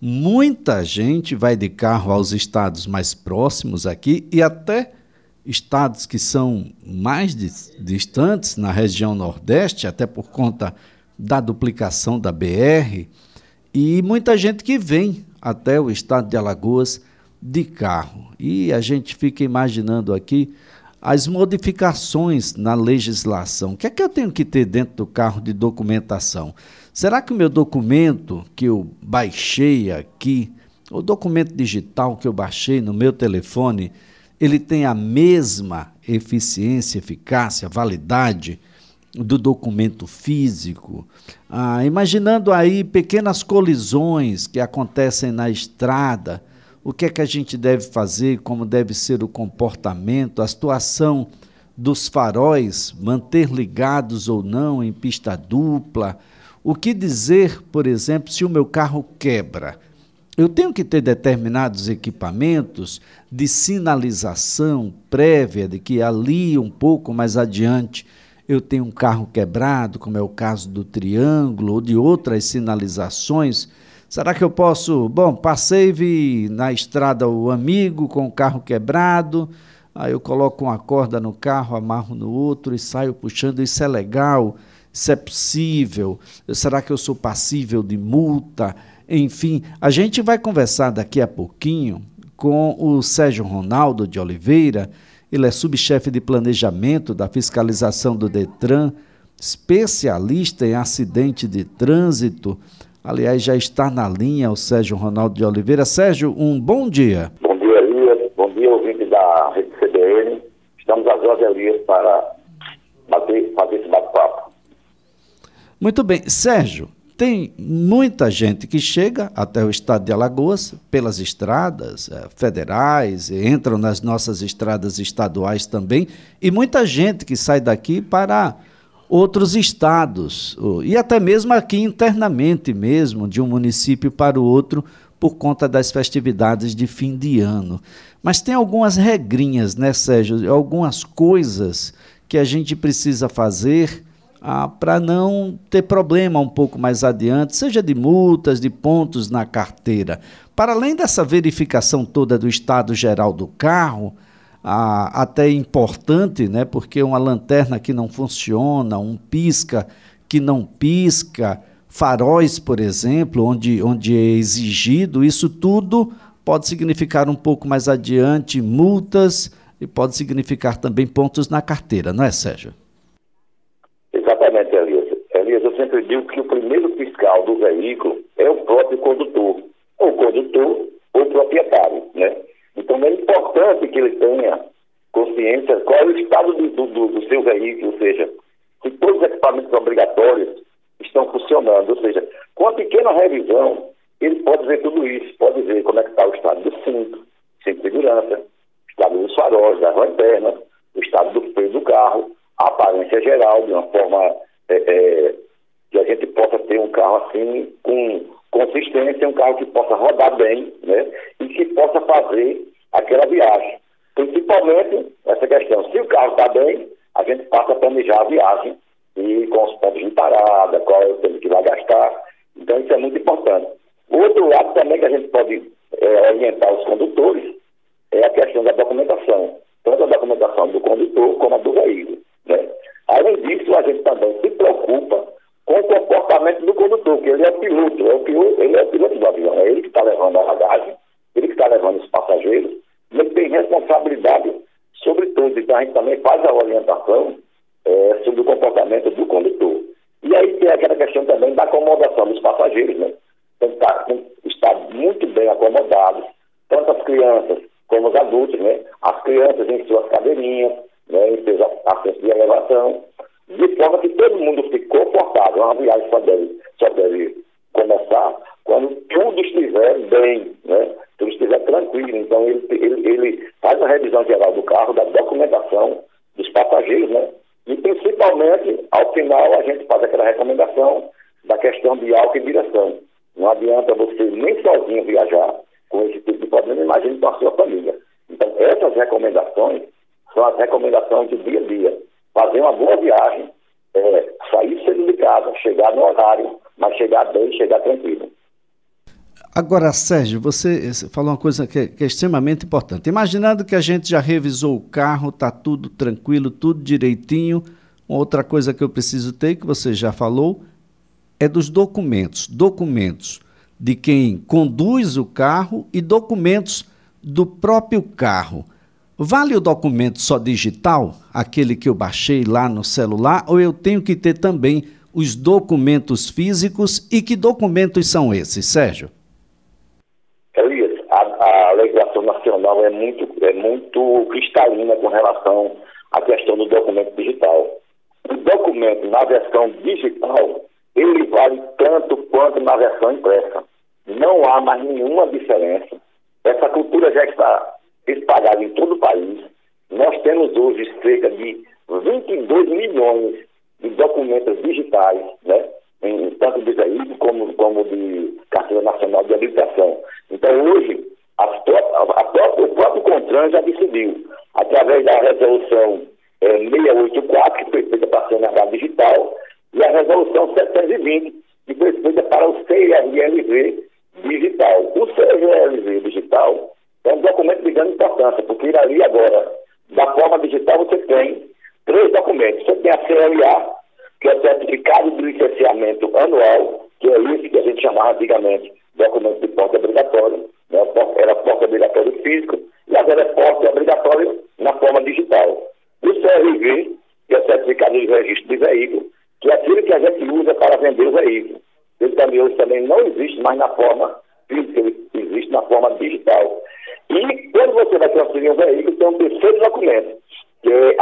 Muita gente vai de carro aos estados mais próximos aqui e até estados que são mais distantes na região Nordeste, até por conta da duplicação da BR, e muita gente que vem até o estado de Alagoas de carro. E a gente fica imaginando aqui as modificações na legislação. O que é que eu tenho que ter dentro do carro de documentação? Será que o meu documento que eu baixei aqui, o documento digital que eu baixei no meu telefone, ele tem a mesma eficiência, eficácia, validade do documento físico? Ah, imaginando aí pequenas colisões que acontecem na estrada, o que é que a gente deve fazer, como deve ser o comportamento, a situação dos faróis, manter ligados ou não em pista dupla. O que dizer, por exemplo, se o meu carro quebra? Eu tenho que ter determinados equipamentos de sinalização prévia de que ali um pouco mais adiante eu tenho um carro quebrado, como é o caso do triângulo ou de outras sinalizações Será que eu posso? Bom, passei, vi na estrada o amigo com o carro quebrado, aí eu coloco uma corda no carro, amarro no outro e saio puxando. Isso é legal? Isso é possível? Será que eu sou passível de multa? Enfim, a gente vai conversar daqui a pouquinho com o Sérgio Ronaldo de Oliveira. Ele é subchefe de planejamento da fiscalização do Detran, especialista em acidente de trânsito. Aliás, já está na linha o Sérgio Ronaldo de Oliveira. Sérgio, um bom dia. Bom dia, Elias. Bom dia, ouvinte da Rede CBN. Estamos às horas, Elias, para fazer esse bate-papo. Muito bem. Sérgio, tem muita gente que chega até o estado de Alagoas pelas estradas eh, federais, entram nas nossas estradas estaduais também, e muita gente que sai daqui para outros estados, e até mesmo aqui internamente mesmo, de um município para o outro, por conta das festividades de fim de ano. Mas tem algumas regrinhas, né, Sérgio? Algumas coisas que a gente precisa fazer ah, para não ter problema um pouco mais adiante, seja de multas, de pontos na carteira. Para além dessa verificação toda do estado geral do carro, ah, até importante, né? Porque uma lanterna que não funciona, um pisca que não pisca, faróis, por exemplo, onde, onde é exigido, isso tudo pode significar um pouco mais adiante multas e pode significar também pontos na carteira, não é, Sérgio? Exatamente, Elias. Digo que o primeiro fiscal do veículo é o próprio condutor, ou condutor ou proprietário, né? Então é importante que ele tenha consciência qual é o estado do, do, do seu veículo, ou seja, se todos os equipamentos obrigatórios estão funcionando, ou seja, com uma pequena revisão, ele pode ver tudo isso, pode ver como é que está o estado do cinto, cinto de segurança, o estado dos faróis, da lanterna, o estado do freio do carro, a aparência geral, de uma forma é, é, que a gente possa ter um carro assim com consistência, um carro que possa rodar bem, né? E que possa fazer aquela viagem. Principalmente essa questão, se o carro está bem, a gente passa a planejar a viagem e com os pontos de parada, qual é o tempo que vai gastar. Então isso é muito importante. O outro lado também que a gente pode é, orientar os condutores é a questão da documentação. Tanto a documentação do condutor como a do veículo. Né? Além disso, a gente também se preocupa com o comportamento do condutor, que ele é o piloto, é o piloto ele é o piloto do avião, é ele que está levando a bagagem, ele que está levando os passageiros, ele tem responsabilidade sobre tudo. Então a gente também faz a orientação é, sobre o comportamento do condutor. E aí tem aquela questão também da acomodação dos passageiros, né? Tem que estar, tem estar muito bem acomodados, tanto as crianças como os adultos, né? As crianças em suas cadeirinhas, né? em seus assentos de elevação, de forma que todo mundo fique confortável. Uma viagem só deve, só deve começar quando tudo estiver bem, né? tudo estiver tranquilo. Então, ele, ele, ele faz a revisão geral do carro, da documentação dos passageiros, né? E, principalmente, ao final, a gente faz aquela recomendação da questão de álcool e direção. Não adianta você nem sozinho viajar com esse tipo de problema, imagine com a sua família. Então, essas recomendações são as recomendações de dia a dia. Fazer uma boa viagem, é, sair cedo de casa, chegar no horário, mas chegar bem, chegar tranquilo. Agora, Sérgio, você falou uma coisa que é, que é, extremamente importante. Imaginando que a gente já revisou o carro, está tudo tranquilo, tudo direitinho. Outra coisa que eu preciso ter, que você já falou, é dos documentos. Documentos de quem conduz o carro e documentos do próprio carro. Vale o documento só digital, aquele que eu baixei lá no celular, ou eu tenho que ter também os documentos físicos? E que documentos são esses, Sérgio? Elias, a, a legislação nacional é muito, é muito cristalina com relação à questão do documento digital. O documento na versão digital, ele vale tanto quanto na versão impressa. Não há mais nenhuma diferença. Essa cultura já está espalhada em todo o país. Nós temos hoje cerca de 22 milhões de documentos digitais, né? Em, tanto de veículo como, como de Carteira Nacional de Habilitação. Então, hoje, a, a, o próprio CONTRAN já decidiu, através da resolução é, 684, que foi feita para a CNH Digital, e a resolução 720, que foi feita para o CRLV Digital. O CRLV Digital é um documento de grande importância, porque ali agora, da forma digital, você tem três documentos. Você tem a CLA, que é o Certificado de Licenciamento Anual, que é isso que a gente chamava antigamente documento de porte obrigatório, né? era porte obrigatório físico, e agora é porte obrigatório na forma digital. O CRV, que é o Certificado de Registro de Veículo, que é aquilo que a gente usa para vender o veículo. Ele também hoje também não existe mais na forma física, ele existe na forma digital. E quando você vai transferir um veículo, tem um terceiro documento, que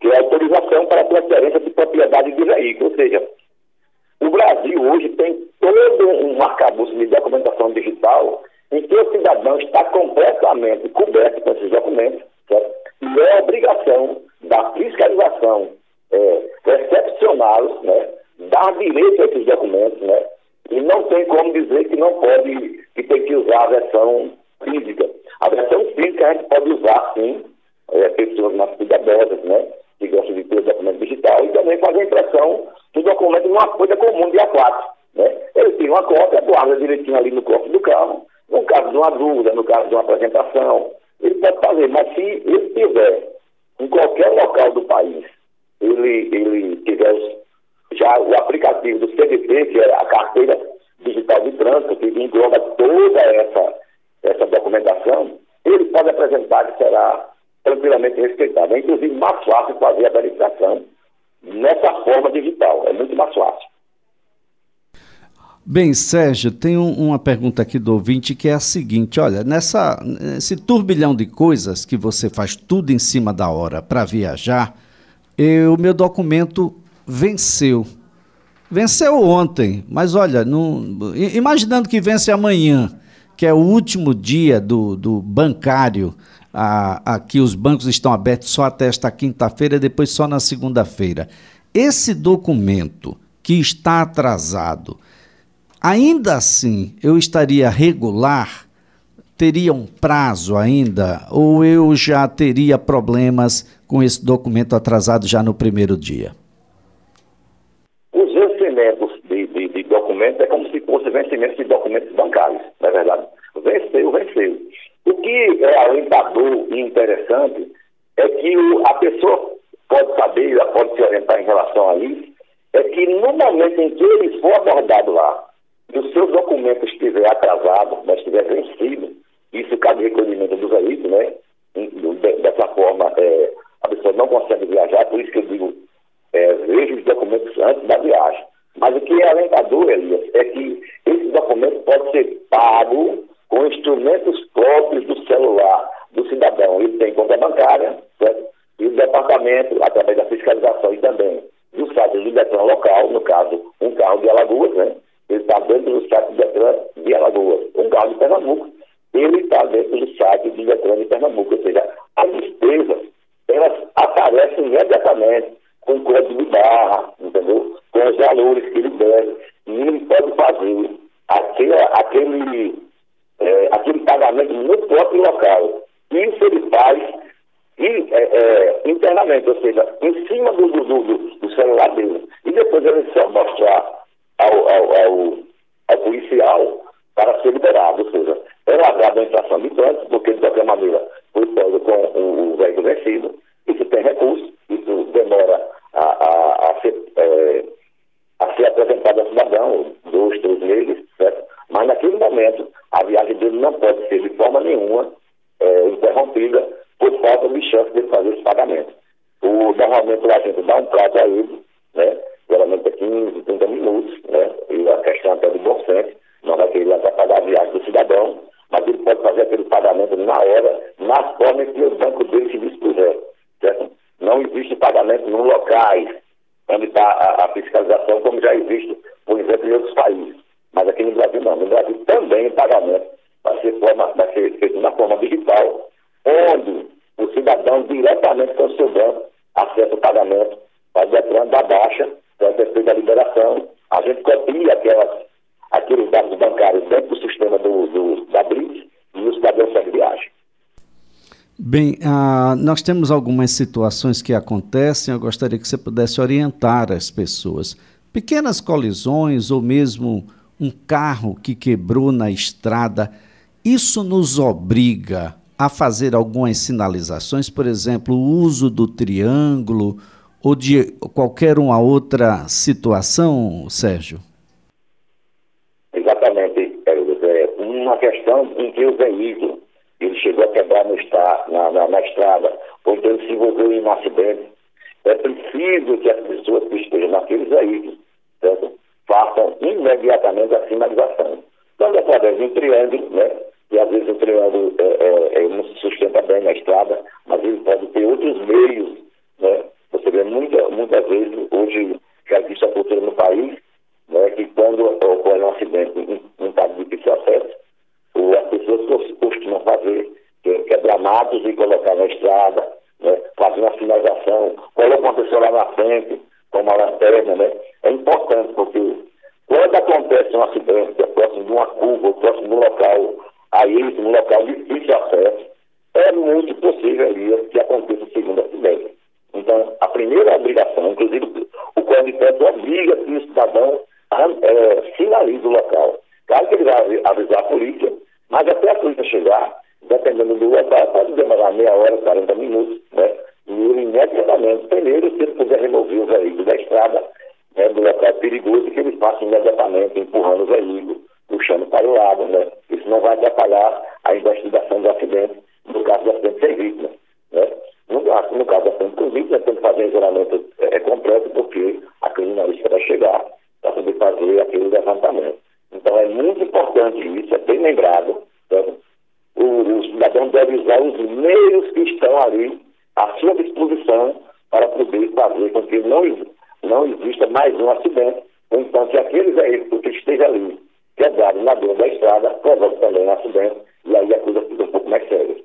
que é autorização para transferência de propriedade de veículo. Ou seja, o Brasil hoje tem todo um arcabouço de documentação digital em que o cidadão está completamente coberto com esses documentos, certo? e é obrigação da fiscalização é, recepcioná-los, né? dar direito a esses documentos, né? e não tem como dizer que não pode, que tem que usar a versão física. A versão física a gente pode usar, sim, é, pessoas mais cuidadosas, né? Que gostam de ter o documento digital e também fazer a impressão do documento numa folha comum de A4. Né? Ele tem uma cópia, guarda direitinho ali no corpo do carro. No caso de uma dúvida, no caso de uma apresentação, ele pode fazer, mas se ele tiver em qualquer local do país, ele, ele tiver já o aplicativo do CDT, que é a carteira digital de trânsito, que engloba toda essa, essa documentação, ele pode apresentar que será tranquilamente respeitado. É inclusive mais fácil fazer a verificação nessa forma digital, é muito mais fácil. Bem, Sérgio, tem um, uma pergunta aqui do ouvinte que é a seguinte: olha, nessa, nesse turbilhão de coisas que você faz tudo em cima da hora para viajar, o meu documento venceu. Venceu ontem, mas olha, imaginando que vence amanhã, que é o último dia do, do bancário, aqui os bancos estão abertos só até esta quinta-feira, depois só na segunda-feira. Esse documento que está atrasado, ainda assim eu estaria regular? Teria um prazo ainda? Ou eu já teria problemas com esse documento atrasado já no primeiro dia? vencimentos de, de, de documentos é como se fosse vencimento de documentos bancários, não é verdade? Venceu, venceu. O que é alentador e interessante é que o, a pessoa pode saber, pode se orientar em relação a isso, é que no momento em que ele for abordado lá e o seu documento estiver atrasado, mas estiver vencido, isso cabe recolhimento do veículo, né? Dessa forma, é, a pessoa não consegue viajar, por isso que eu digo, é, veja os documentos antes da viagem. Mas o que é alentador, Elias, é que esse documento pode ser pago com instrumentos próprios do celular do cidadão. Ele tem conta bancária, certo? E o departamento, através da fiscalização e também do site do Detran local, no caso, um carro de Alagoas, né? Ele está dentro do site do Detran de Alagoas. Um carro de Pernambuco, ele está dentro do site do Detran de Pernambuco. Ou seja, as despesas, elas aparecem imediatamente representação de crédito, porque de qualquer maneira na forma que o banco dele se dispuser. Certo? Não existe pagamento nos locais onde está a, a, fiscalização, como já existe, por exemplo, em outros países. Mas aqui no Brasil não. No Brasil também o pagamento vai ser, forma, vai ser feito na forma digital, onde o cidadão diretamente com o seu banco Bem, ah, nós temos algumas situações que acontecem, eu gostaria que você pudesse orientar as pessoas. Pequenas colisões ou mesmo um carro que quebrou na estrada, isso nos obriga a fazer algumas sinalizações, por exemplo, o uso do triângulo ou de qualquer uma outra situação, Sérgio? Exatamente, uma questão em que o veículo ele chegou a quebrar no está, na, na, na, estrada, ou então ele se envolveu em um acidente. É preciso que as pessoas que estejam naqueles veículos certo? façam imediatamente a sinalização. Tanto através de um triângulo, né? E às vezes o triângulo é, é, é, não se sustenta bem na estrada, mas ele pode ter outros meios, né? Você vê muita, muitas vezes, hoje já existe a cultura no país, né, que quando ocorre um acidente em um caso de acesso, as pessoas fazer, que é quebrar matos e colocar na estrada, né, fazer uma sinalização, uma pessoa lá na frente, com uma lanterna, né? É importante, porque quando acontece um acidente, que é próximo de uma curva, próximo de um local, aí um local de difícil acesso, é muito possível ali que aconteça o segundo acidente. Então, a primeira obrigação, inclusive o Código de obriga que o cidadão é, sinalize o local. Claro que ele vai avisar a polícia, mas até a polícia chegar, dependendo do local, pode demorar meia hora, 40 minutos, né? E ele imediatamente, primeiro, se ele puder remover o veículo da estrada, né, do local perigoso, que ele faça imediatamente empurrando o veículo, puxando para o lado, né? Isso não vai atrapalhar a investigação do acidente, no caso do acidente sem vítima, né? No, no caso do acidente com vítima, tem que fazer um isolamento é, é, completo, porque a criminalística vai chegar para poder fazer aquele levantamento. Então é muito importante isso, é bem lembrado. Então, o, o cidadão deve usar os meios que estão ali à sua disposição para poder fazer com que não, não exista mais um acidente, ou então que aquele veículo que esteja ali quebrado na beira da estrada provoque também um acidente, e aí a coisa fica um pouco mais séria.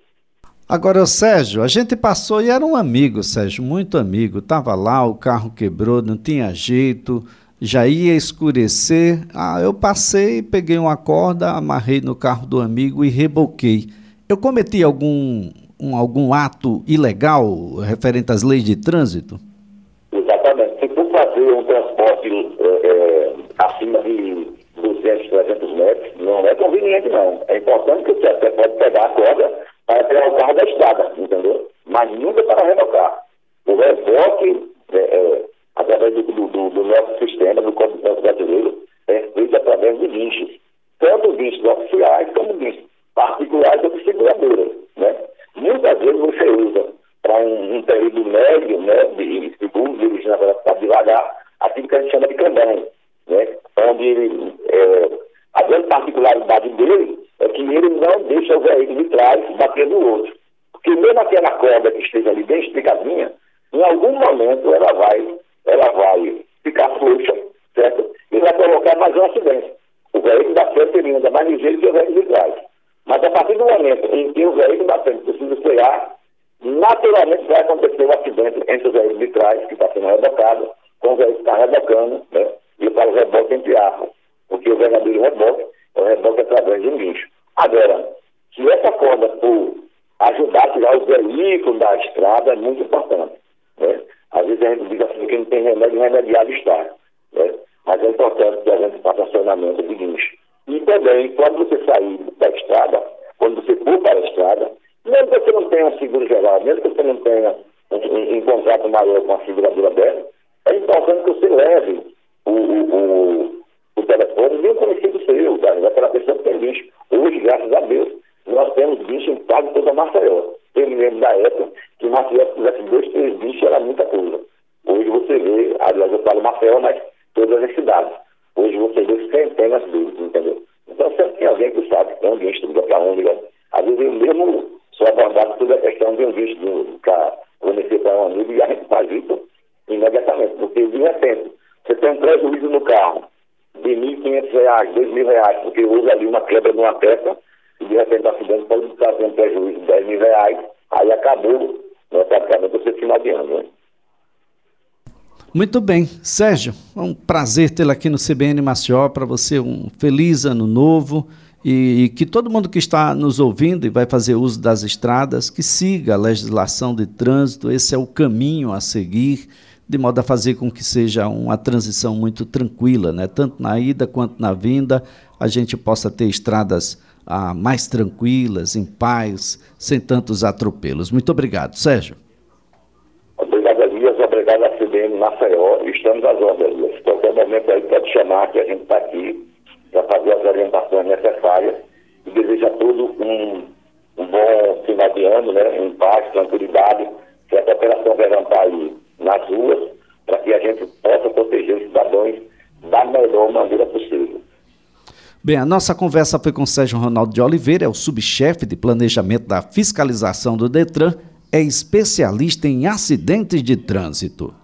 Agora, Sérgio, a gente passou e era um amigo, Sérgio, muito amigo. Estava lá, o carro quebrou, não tinha jeito já ia escurecer. Ah, eu passei, peguei uma corda, amarrei no carro do amigo e reboquei. Eu cometi algum, um, algum ato ilegal referente às leis de trânsito? Exatamente. Se for fazer um transporte é, é, acima de 200, 300 metros, não é conveniente, não. É importante que você até pode pegar a corda para tirar o carro da estrada, entendeu? Mas nunca para rebocar. O reboque é, é através do, do, do nosso sistema, do Código Brasileiro, é feito através de guinchos. Tanto guinchos oficiais como guinchos particulares ou de seguradoras. Né? Muitas vezes você usa para um, um, período médio, né, de segundo, dirigindo a devagar, aquilo que a gente chama de cambão, né? onde ele, é, a grande particularidade dele é que ele não deixa o veículo de trás bater no outro. Porque mesmo aquela corda que esteja ali bem explicadinha, em algum momento ela vai ela vai ficar frouxa, certo? E vai provocar mais um acidente. O veículo da frente ele anda mais ligeiro que o veículo de trás. Mas a partir do momento em que o veículo da frente precisa frear, naturalmente vai acontecer um acidente entre o veículo de trás, que está sendo rebocado, com o veículo que está rebocando, né? E para o reboque entre arco. Porque o verdadeiro reboque é o reboque através de um guincho. Agora, se essa corda for ajudar a tirar os veículos da estrada, é muito importante. Né? Às vezes a gente diz assim que não tem remédio, remediado está. Né? Mas é importante que a gente faça acionamento de guincho. E também, quando você sair da estrada, quando você for para a estrada, mesmo que você não tenha um seguro geral, mesmo que você não tenha um, um, contrato maior com a seguradora dela, é importante que você leve o, o, o, o telefone de um conhecido seu, daquela pessoa que tem guincho, Maceió. Eu me lembro da época que Maceió, se tivesse dois, três bichos, era muita coisa. Hoje você vê, aliás, eu falo Maceió, mas todas as cidades. Hoje você vê centenas deles, entendeu? Então sempre tem alguém que sabe, tem alguém que estuda para onde? Às vezes eu mesmo sou abordado toda a questão de um visto para fornecer para um amigo e a gente faz isso imediatamente, porque de repente você tem um prejuízo no carro de R$ 1.500, R$ 2.000, porque houve ali uma quebra de uma peça e de repente o acidente pode trazer um prejuízo de 10 mil reais, aí acabou né, praticamente o seu final de ano. Né? Muito bem. Sérgio, é um prazer tê-lo aqui no CBN Maceió. Para você, um feliz ano novo. E, e, que todo mundo que está nos ouvindo e vai fazer uso das estradas, que siga a legislação de trânsito. Esse é o caminho a seguir, de modo a fazer com que seja uma transição muito tranquila, né? tanto na ida quanto na vinda, a gente possa ter estradas ah, mais tranquilas, em paz, sem tantos atropelos. Muito obrigado, Sérgio obrigado à CBN Maceió, estamos às ordens. Qualquer momento aí pode chamar que a gente está aqui para fazer as orientações necessárias e desejo a todos um, um bom final de ano, né, em paz, tranquilidade, que essa operação verão estar aí nas ruas para que a gente possa proteger os cidadãos da melhor maneira possível. Bem, a nossa conversa foi com Sérgio Ronaldo de Oliveira, é o subchefe de planejamento da fiscalização do Detran é especialista em acidentes de trânsito.